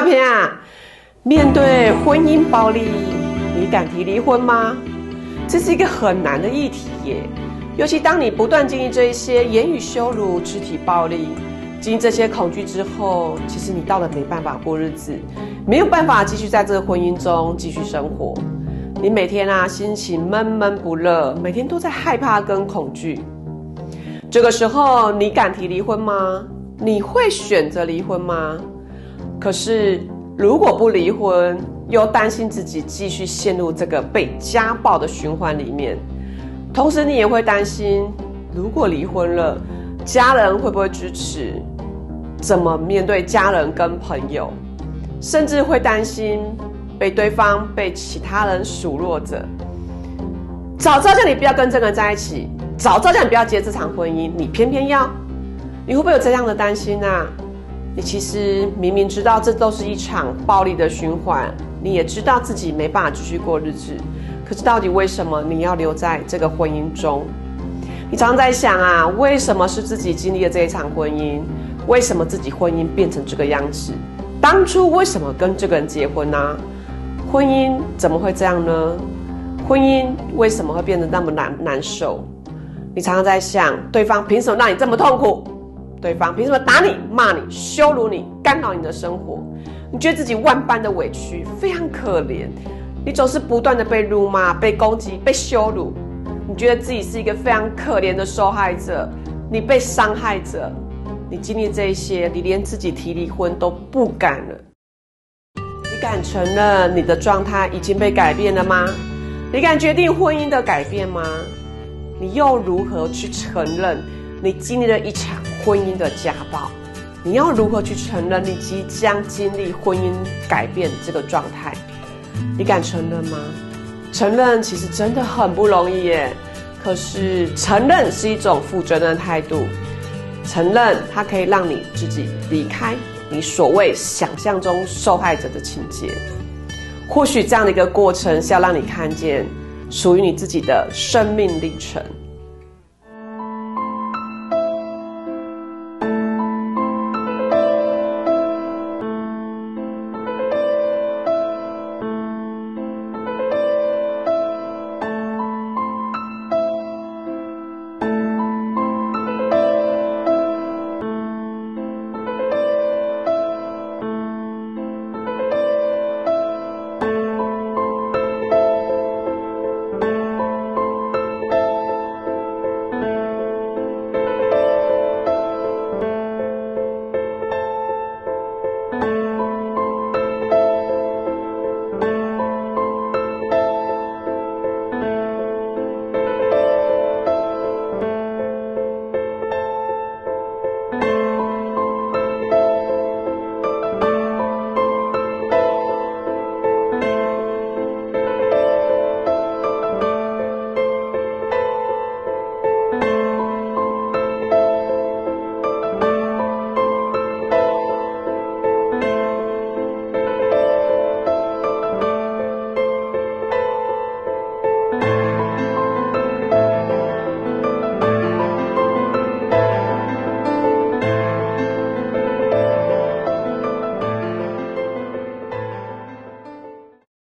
阿平啊，面对婚姻暴力，你敢提离婚吗？这是一个很难的议题耶。尤其当你不断经历这一些言语羞辱、肢体暴力，经历这些恐惧之后，其实你到了没办法过日子，没有办法继续在这个婚姻中继续生活。你每天啊，心情闷闷不乐，每天都在害怕跟恐惧。这个时候，你敢提离婚吗？你会选择离婚吗？可是，如果不离婚，又担心自己继续陷入这个被家暴的循环里面，同时你也会担心，如果离婚了，家人会不会支持？怎么面对家人跟朋友？甚至会担心被对方、被其他人数落着。早知道叫你不要跟这个人在一起，早知道叫你不要结这场婚姻，你偏偏要，你会不会有这样的担心啊？你其实明明知道这都是一场暴力的循环，你也知道自己没办法继续过日子，可是到底为什么你要留在这个婚姻中？你常常在想啊，为什么是自己经历了这一场婚姻？为什么自己婚姻变成这个样子？当初为什么跟这个人结婚呢？婚姻怎么会这样呢？婚姻为什么会变得那么难难受？你常常在想，对方凭什么让你这么痛苦？对方凭什么打你、骂你、羞辱你、干扰你的生活？你觉得自己万般的委屈，非常可怜。你总是不断的被辱骂、被攻击、被羞辱。你觉得自己是一个非常可怜的受害者，你被伤害者。你经历这些，你连自己提离婚都不敢了。你敢承认你的状态已经被改变了吗？你敢决定婚姻的改变吗？你又如何去承认你经历了一场？婚姻的家暴，你要如何去承认你即将经历婚姻改变这个状态？你敢承认吗？承认其实真的很不容易耶。可是承认是一种负责任的态度，承认它可以让你自己离开你所谓想象中受害者的情节。或许这样的一个过程是要让你看见属于你自己的生命历程。